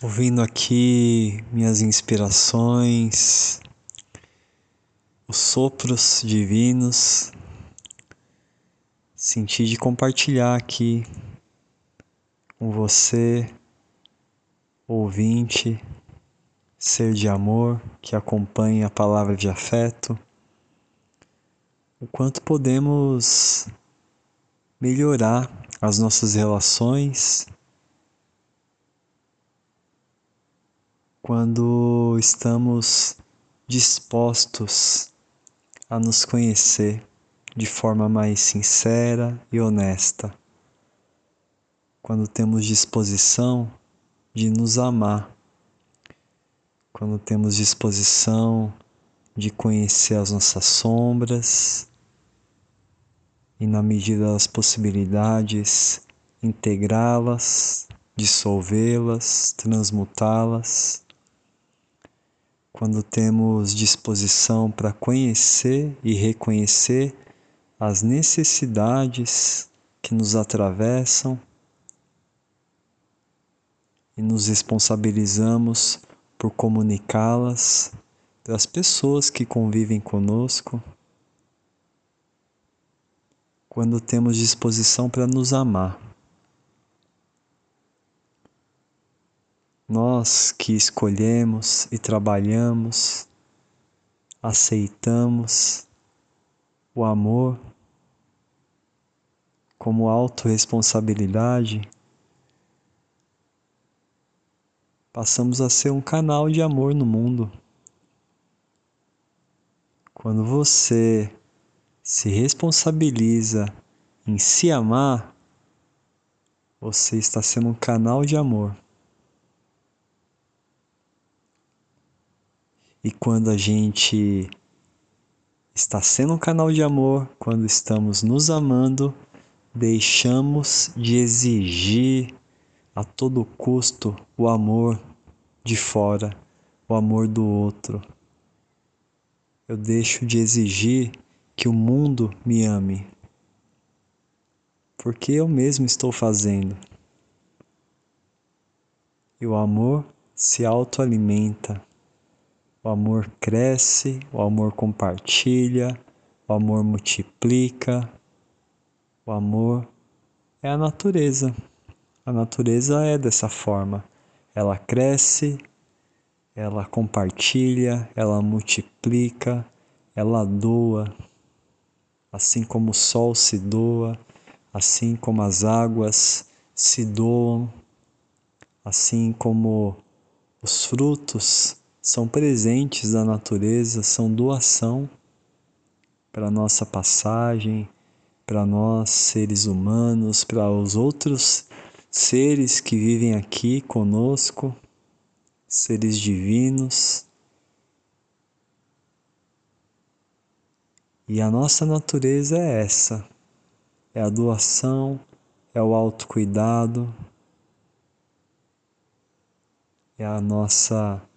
ouvindo aqui minhas inspirações, os sopros divinos, senti de compartilhar aqui com você, ouvinte, ser de amor que acompanha a palavra de afeto, o quanto podemos melhorar as nossas relações quando estamos dispostos a nos conhecer de forma mais sincera e honesta, quando temos disposição de nos amar, quando temos disposição de conhecer as nossas sombras. E, na medida das possibilidades, integrá-las, dissolvê-las, transmutá-las quando temos disposição para conhecer e reconhecer as necessidades que nos atravessam e nos responsabilizamos por comunicá-las das pessoas que convivem conosco, quando temos disposição para nos amar. Nós que escolhemos e trabalhamos, aceitamos o amor como autorresponsabilidade, passamos a ser um canal de amor no mundo. Quando você se responsabiliza em se amar, você está sendo um canal de amor. E quando a gente está sendo um canal de amor, quando estamos nos amando, deixamos de exigir a todo custo o amor de fora, o amor do outro. Eu deixo de exigir que o mundo me ame, porque eu mesmo estou fazendo. E o amor se autoalimenta. O amor cresce, o amor compartilha, o amor multiplica. O amor é a natureza. A natureza é dessa forma. Ela cresce, ela compartilha, ela multiplica, ela doa. Assim como o sol se doa, assim como as águas se doam, assim como os frutos são presentes da natureza, são doação para nossa passagem, para nós seres humanos, para os outros seres que vivem aqui conosco, seres divinos. E a nossa natureza é essa: é a doação, é o autocuidado, é a nossa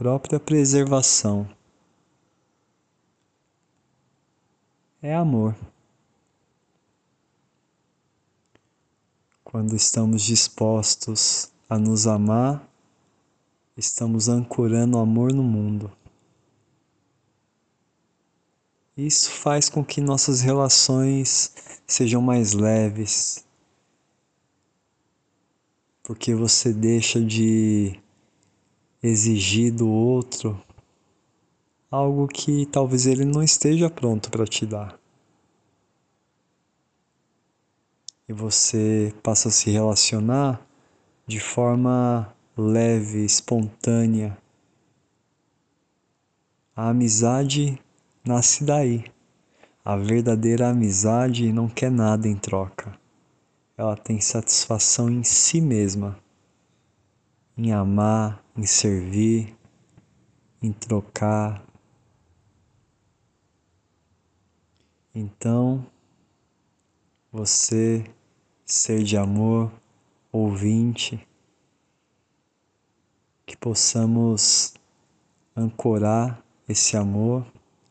própria preservação. É amor. Quando estamos dispostos a nos amar, estamos ancorando amor no mundo. Isso faz com que nossas relações sejam mais leves, porque você deixa de exigir do outro algo que talvez ele não esteja pronto para te dar. E você passa a se relacionar de forma leve, espontânea. A amizade nasce daí. A verdadeira amizade não quer nada em troca. Ela tem satisfação em si mesma, em amar, em servir, em trocar. Então, você, ser de amor, ouvinte, que possamos ancorar esse amor,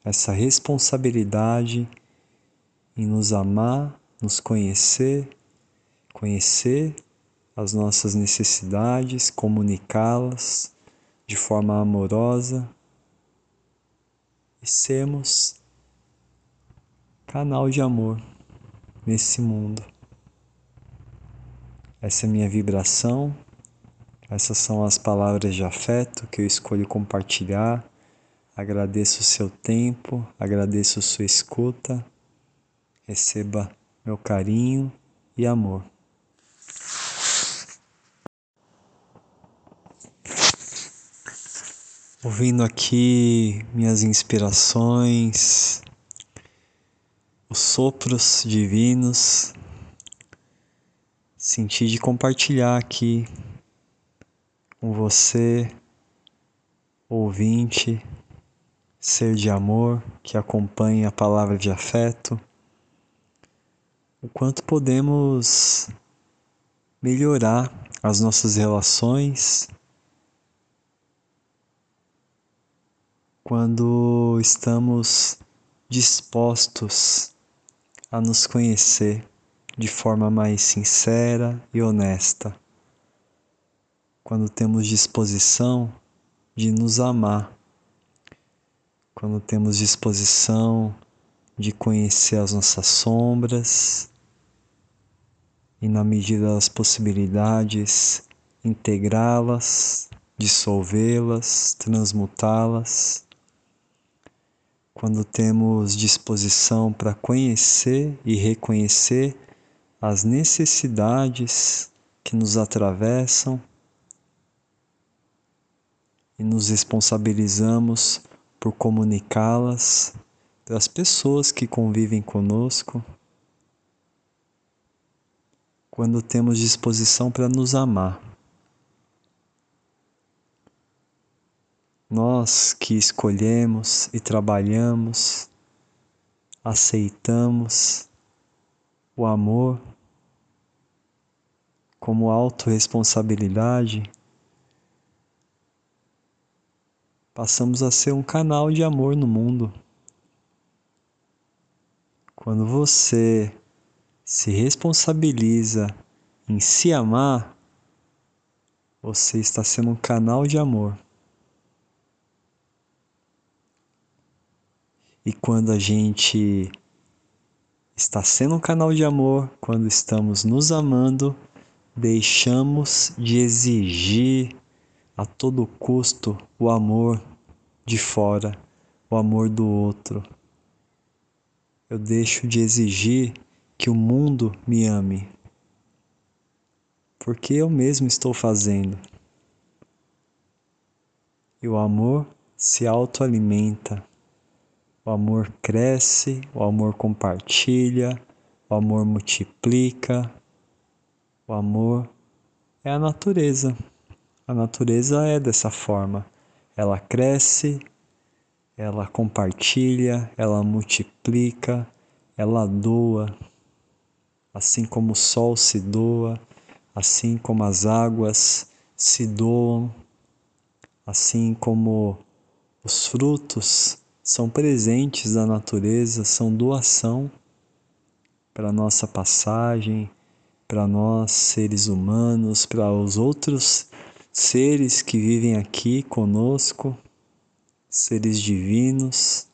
essa responsabilidade em nos amar, nos conhecer, conhecer as nossas necessidades, comunicá-las de forma amorosa e sermos canal de amor nesse mundo. Essa é minha vibração, essas são as palavras de afeto que eu escolho compartilhar. Agradeço o seu tempo, agradeço sua escuta. Receba meu carinho e amor. Ouvindo aqui minhas inspirações, os sopros divinos, senti de compartilhar aqui com você, ouvinte, ser de amor que acompanha a palavra de afeto, o quanto podemos melhorar as nossas relações quando estamos dispostos a nos conhecer de forma mais sincera e honesta, quando temos disposição de nos amar, quando temos disposição de conhecer as nossas sombras. E, na medida das possibilidades, integrá-las, dissolvê-las, transmutá-las quando temos disposição para conhecer e reconhecer as necessidades que nos atravessam e nos responsabilizamos por comunicá-las para as pessoas que convivem conosco. Quando temos disposição para nos amar. Nós que escolhemos e trabalhamos, aceitamos o amor como autorresponsabilidade, passamos a ser um canal de amor no mundo. Quando você se responsabiliza em se amar, você está sendo um canal de amor. E quando a gente está sendo um canal de amor, quando estamos nos amando, deixamos de exigir a todo custo o amor de fora, o amor do outro. Eu deixo de exigir que o mundo me ame, porque eu mesmo estou fazendo. E o amor se autoalimenta. O amor cresce, o amor compartilha, o amor multiplica. O amor é a natureza. A natureza é dessa forma. Ela cresce, ela compartilha, ela multiplica, ela doa. Assim como o sol se doa, assim como as águas se doam, assim como os frutos são presentes da natureza, são doação para nossa passagem, para nós seres humanos, para os outros seres que vivem aqui conosco, seres divinos.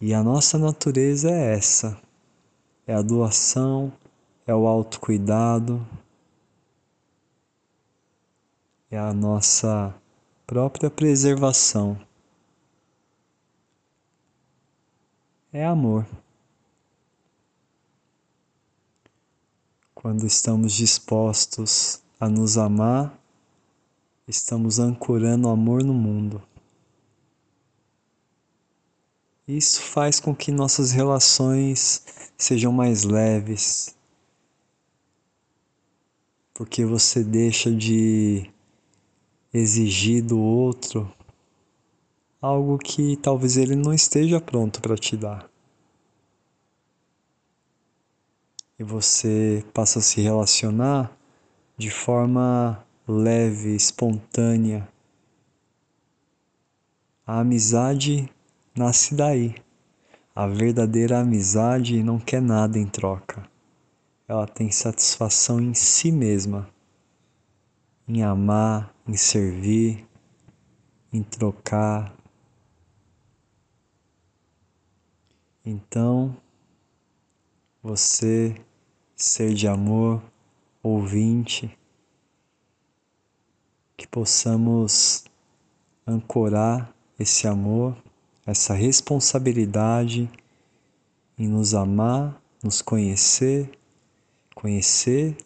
E a nossa natureza é essa: é a doação, é o autocuidado, é a nossa própria preservação. É amor. Quando estamos dispostos a nos amar, estamos ancorando amor no mundo. Isso faz com que nossas relações sejam mais leves, porque você deixa de exigir do outro algo que talvez ele não esteja pronto para te dar. E você passa a se relacionar de forma leve, espontânea. A amizade nasce daí. A verdadeira amizade não quer nada em troca. ela tem satisfação em si mesma, em amar, em servir, em trocar. Então, você, ser de amor, ouvinte, que possamos ancorar esse amor, essa responsabilidade em nos amar, nos conhecer, conhecer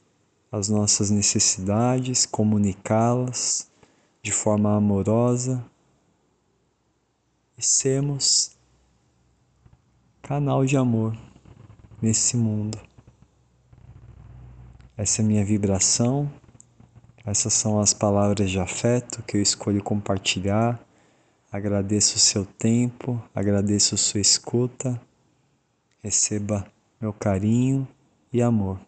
as nossas necessidades, comunicá-las de forma amorosa e sermos canal de amor nesse mundo. Essa é minha vibração, essas são as palavras de afeto que eu escolho compartilhar. Agradeço o seu tempo, agradeço sua escuta. Receba meu carinho e amor.